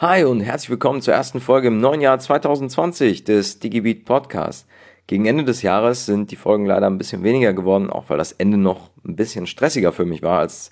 Hi und herzlich willkommen zur ersten Folge im neuen Jahr 2020 des DigiBeat Podcast. Gegen Ende des Jahres sind die Folgen leider ein bisschen weniger geworden, auch weil das Ende noch ein bisschen stressiger für mich war als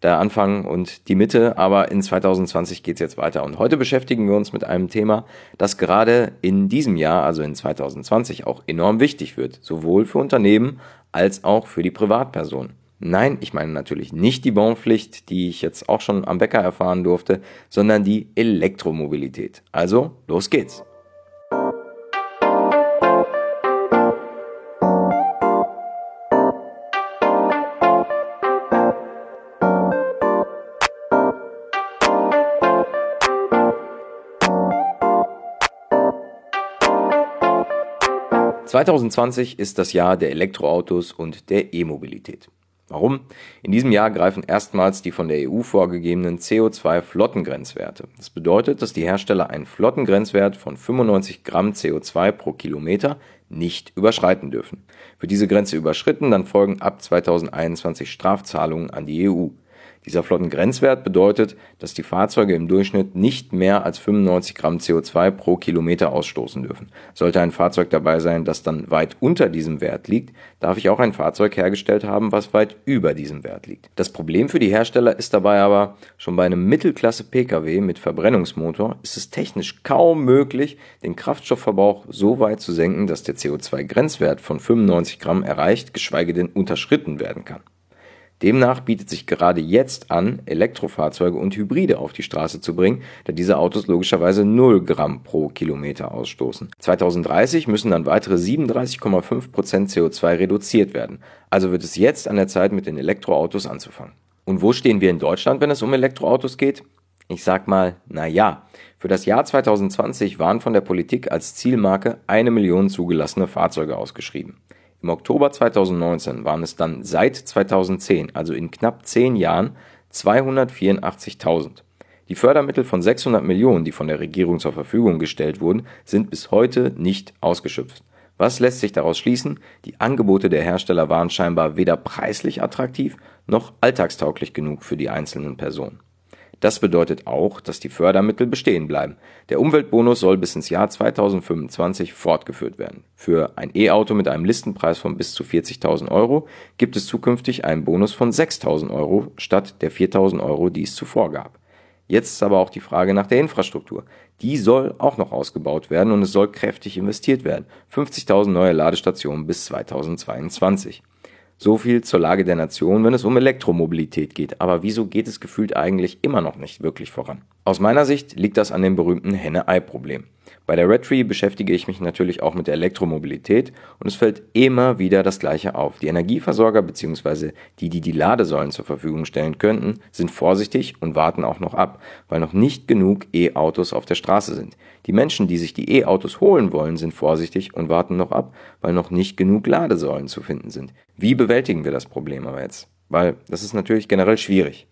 der Anfang und die Mitte. Aber in 2020 geht's jetzt weiter. Und heute beschäftigen wir uns mit einem Thema, das gerade in diesem Jahr, also in 2020, auch enorm wichtig wird. Sowohl für Unternehmen als auch für die Privatpersonen. Nein, ich meine natürlich nicht die Bonpflicht, die ich jetzt auch schon am Bäcker erfahren durfte, sondern die Elektromobilität. Also, los geht's. 2020 ist das Jahr der Elektroautos und der E-Mobilität. Warum? In diesem Jahr greifen erstmals die von der EU vorgegebenen CO2-Flottengrenzwerte. Das bedeutet, dass die Hersteller einen Flottengrenzwert von 95 Gramm CO2 pro Kilometer nicht überschreiten dürfen. Für diese Grenze überschritten, dann folgen ab 2021 Strafzahlungen an die EU. Dieser Flottengrenzwert bedeutet, dass die Fahrzeuge im Durchschnitt nicht mehr als 95 Gramm CO2 pro Kilometer ausstoßen dürfen. Sollte ein Fahrzeug dabei sein, das dann weit unter diesem Wert liegt, darf ich auch ein Fahrzeug hergestellt haben, was weit über diesem Wert liegt. Das Problem für die Hersteller ist dabei aber, schon bei einem Mittelklasse Pkw mit Verbrennungsmotor ist es technisch kaum möglich, den Kraftstoffverbrauch so weit zu senken, dass der CO2-Grenzwert von 95 Gramm erreicht, geschweige denn unterschritten werden kann. Demnach bietet sich gerade jetzt an, Elektrofahrzeuge und Hybride auf die Straße zu bringen, da diese Autos logischerweise 0 Gramm pro Kilometer ausstoßen. 2030 müssen dann weitere 37,5 Prozent CO2 reduziert werden. Also wird es jetzt an der Zeit, mit den Elektroautos anzufangen. Und wo stehen wir in Deutschland, wenn es um Elektroautos geht? Ich sag mal, na ja. Für das Jahr 2020 waren von der Politik als Zielmarke eine Million zugelassene Fahrzeuge ausgeschrieben. Im Oktober 2019 waren es dann seit 2010, also in knapp zehn Jahren, 284.000. Die Fördermittel von 600 Millionen, die von der Regierung zur Verfügung gestellt wurden, sind bis heute nicht ausgeschöpft. Was lässt sich daraus schließen? Die Angebote der Hersteller waren scheinbar weder preislich attraktiv noch alltagstauglich genug für die einzelnen Personen. Das bedeutet auch, dass die Fördermittel bestehen bleiben. Der Umweltbonus soll bis ins Jahr 2025 fortgeführt werden. Für ein E-Auto mit einem Listenpreis von bis zu 40.000 Euro gibt es zukünftig einen Bonus von 6.000 Euro statt der 4.000 Euro, die es zuvor gab. Jetzt ist aber auch die Frage nach der Infrastruktur. Die soll auch noch ausgebaut werden und es soll kräftig investiert werden. 50.000 neue Ladestationen bis 2022. So viel zur Lage der Nation, wenn es um Elektromobilität geht. Aber wieso geht es gefühlt eigentlich immer noch nicht wirklich voran? Aus meiner Sicht liegt das an dem berühmten Henne-Ei-Problem. Bei der Redtree beschäftige ich mich natürlich auch mit der Elektromobilität und es fällt immer wieder das Gleiche auf. Die Energieversorger bzw. die, die die Ladesäulen zur Verfügung stellen könnten, sind vorsichtig und warten auch noch ab, weil noch nicht genug E-Autos auf der Straße sind. Die Menschen, die sich die E-Autos holen wollen, sind vorsichtig und warten noch ab, weil noch nicht genug Ladesäulen zu finden sind. Wie bewältigen wir das Problem aber jetzt? Weil das ist natürlich generell schwierig.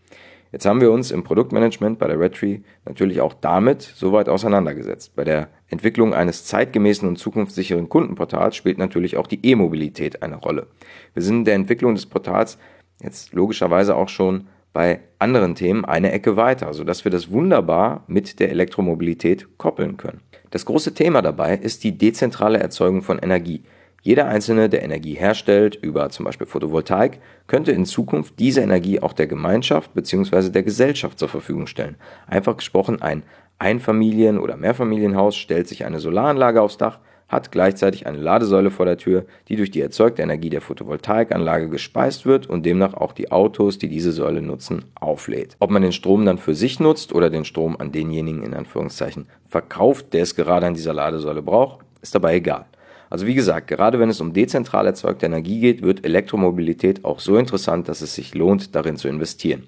Jetzt haben wir uns im Produktmanagement bei der Redtree natürlich auch damit soweit auseinandergesetzt. Bei der Entwicklung eines zeitgemäßen und zukunftssicheren Kundenportals spielt natürlich auch die E-Mobilität eine Rolle. Wir sind in der Entwicklung des Portals jetzt logischerweise auch schon bei anderen Themen eine Ecke weiter, sodass wir das wunderbar mit der Elektromobilität koppeln können. Das große Thema dabei ist die dezentrale Erzeugung von Energie. Jeder Einzelne, der Energie herstellt, über zum Beispiel Photovoltaik, könnte in Zukunft diese Energie auch der Gemeinschaft bzw. der Gesellschaft zur Verfügung stellen. Einfach gesprochen, ein Einfamilien- oder Mehrfamilienhaus stellt sich eine Solaranlage aufs Dach, hat gleichzeitig eine Ladesäule vor der Tür, die durch die erzeugte Energie der Photovoltaikanlage gespeist wird und demnach auch die Autos, die diese Säule nutzen, auflädt. Ob man den Strom dann für sich nutzt oder den Strom an denjenigen in Anführungszeichen verkauft, der es gerade an dieser Ladesäule braucht, ist dabei egal. Also wie gesagt, gerade wenn es um dezentral erzeugte Energie geht, wird Elektromobilität auch so interessant, dass es sich lohnt, darin zu investieren.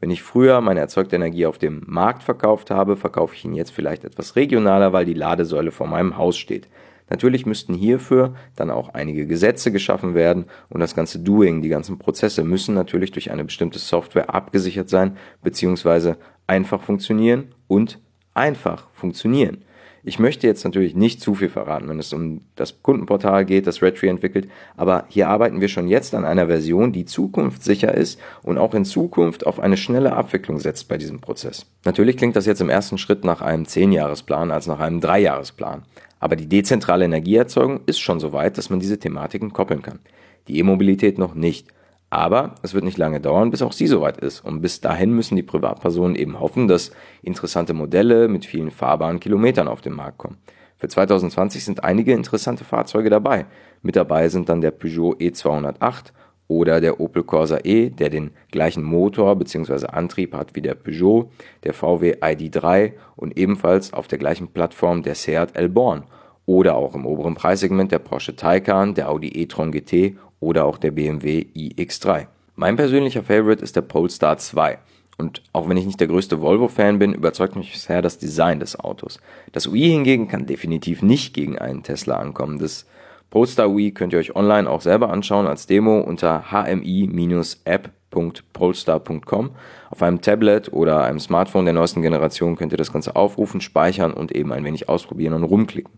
Wenn ich früher meine erzeugte Energie auf dem Markt verkauft habe, verkaufe ich ihn jetzt vielleicht etwas regionaler, weil die Ladesäule vor meinem Haus steht. Natürlich müssten hierfür dann auch einige Gesetze geschaffen werden und das ganze Doing, die ganzen Prozesse müssen natürlich durch eine bestimmte Software abgesichert sein, beziehungsweise einfach funktionieren und einfach funktionieren. Ich möchte jetzt natürlich nicht zu viel verraten, wenn es um das Kundenportal geht, das Redtree entwickelt, aber hier arbeiten wir schon jetzt an einer Version, die zukunftssicher ist und auch in Zukunft auf eine schnelle Abwicklung setzt bei diesem Prozess. Natürlich klingt das jetzt im ersten Schritt nach einem 10-Jahresplan als nach einem 3-Jahresplan, aber die dezentrale Energieerzeugung ist schon so weit, dass man diese Thematiken koppeln kann. Die E-Mobilität noch nicht. Aber es wird nicht lange dauern, bis auch sie soweit ist. Und bis dahin müssen die Privatpersonen eben hoffen, dass interessante Modelle mit vielen fahrbaren Kilometern auf den Markt kommen. Für 2020 sind einige interessante Fahrzeuge dabei. Mit dabei sind dann der Peugeot E208 oder der Opel Corsa E, der den gleichen Motor bzw. Antrieb hat wie der Peugeot, der VW ID3 und ebenfalls auf der gleichen Plattform der Seat Elborn oder auch im oberen Preissegment der Porsche Taycan, der Audi e-tron GT oder auch der BMW iX3. Mein persönlicher Favorite ist der Polestar 2. Und auch wenn ich nicht der größte Volvo-Fan bin, überzeugt mich bisher das Design des Autos. Das UI hingegen kann definitiv nicht gegen einen Tesla ankommen. Das Polestar UI könnt ihr euch online auch selber anschauen als Demo unter hmi-app.polestar.com. Auf einem Tablet oder einem Smartphone der neuesten Generation könnt ihr das Ganze aufrufen, speichern und eben ein wenig ausprobieren und rumklicken.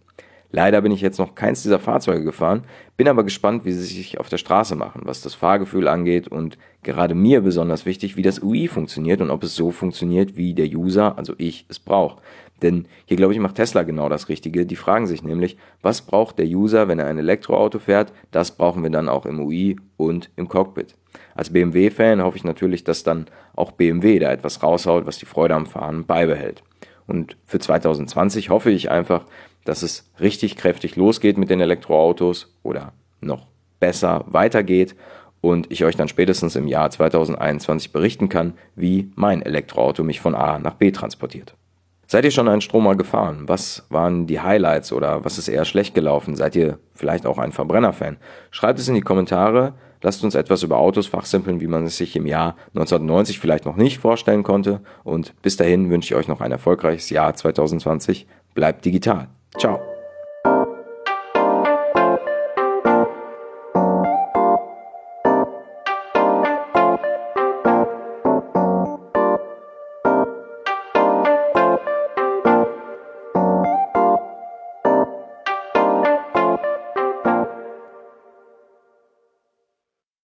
Leider bin ich jetzt noch keins dieser Fahrzeuge gefahren, bin aber gespannt, wie sie sich auf der Straße machen, was das Fahrgefühl angeht und gerade mir besonders wichtig, wie das UI funktioniert und ob es so funktioniert, wie der User, also ich, es braucht. Denn hier glaube ich macht Tesla genau das Richtige. Die fragen sich nämlich, was braucht der User, wenn er ein Elektroauto fährt? Das brauchen wir dann auch im UI und im Cockpit. Als BMW-Fan hoffe ich natürlich, dass dann auch BMW da etwas raushaut, was die Freude am Fahren beibehält. Und für 2020 hoffe ich einfach, dass es richtig kräftig losgeht mit den Elektroautos oder noch besser weitergeht und ich euch dann spätestens im Jahr 2021 berichten kann, wie mein Elektroauto mich von A nach B transportiert. Seid ihr schon einen Stromer gefahren? Was waren die Highlights oder was ist eher schlecht gelaufen? Seid ihr vielleicht auch ein Verbrenner-Fan? Schreibt es in die Kommentare. Lasst uns etwas über Autos fachsimpeln, wie man es sich im Jahr 1990 vielleicht noch nicht vorstellen konnte. Und bis dahin wünsche ich euch noch ein erfolgreiches Jahr 2020. Bleibt digital. Tchau.